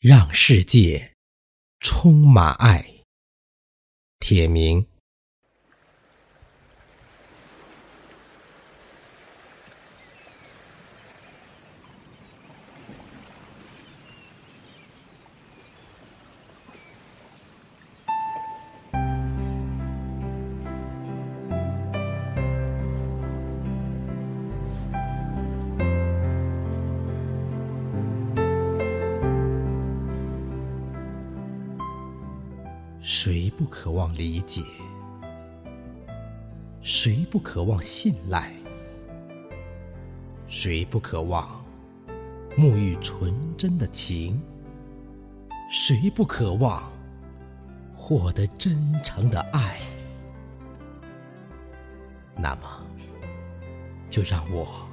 让世界充满爱。铁明。谁不渴望理解？谁不渴望信赖？谁不渴望沐浴纯真的情？谁不渴望获得真诚的爱？那么，就让我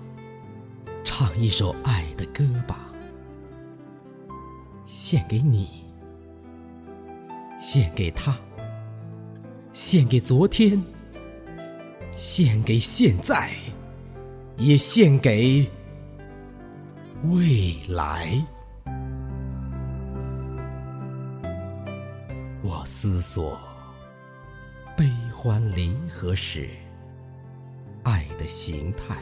唱一首爱的歌吧，献给你。献给他，献给昨天，献给现在，也献给未来。我思索悲欢离合时爱的形态，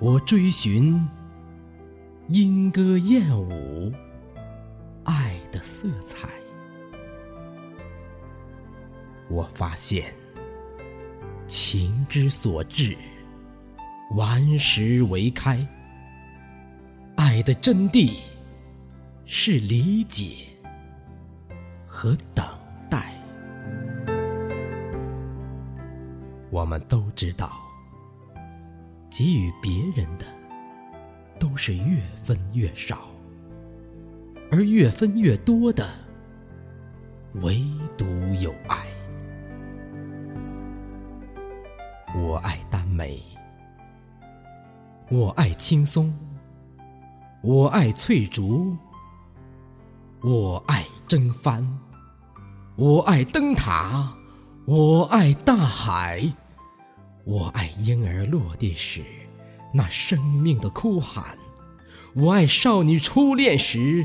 我追寻莺歌燕舞。色彩，我发现情之所至，顽石为开。爱的真谛是理解和等待。我们都知道，给予别人的都是越分越少。而越分越多的，唯独有爱。我爱耽美，我爱青松，我爱翠竹，我爱征帆，我爱灯塔，我爱大海，我爱婴儿落地时那生命的哭喊，我爱少女初恋时。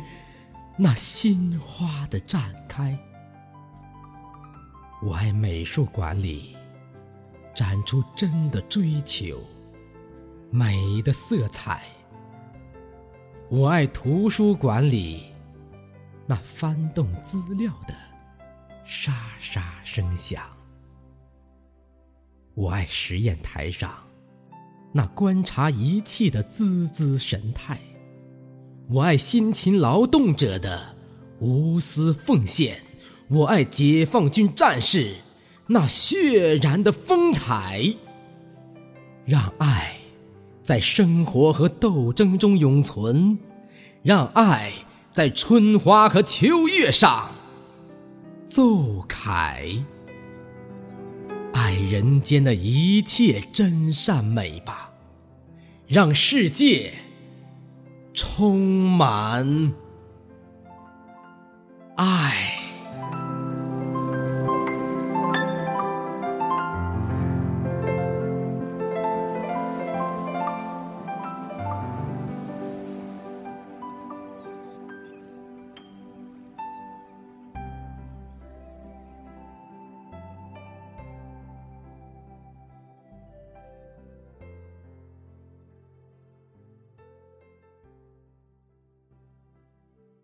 那新花的绽开，我爱美术馆里展出真的追求美的色彩。我爱图书馆里那翻动资料的沙沙声响。我爱实验台上那观察仪器的滋滋神态。我爱辛勤劳动者的无私奉献，我爱解放军战士那血染的风采。让爱在生活和斗争中永存，让爱在春花和秋月上奏凯。爱人间的一切真善美吧，让世界。充满爱。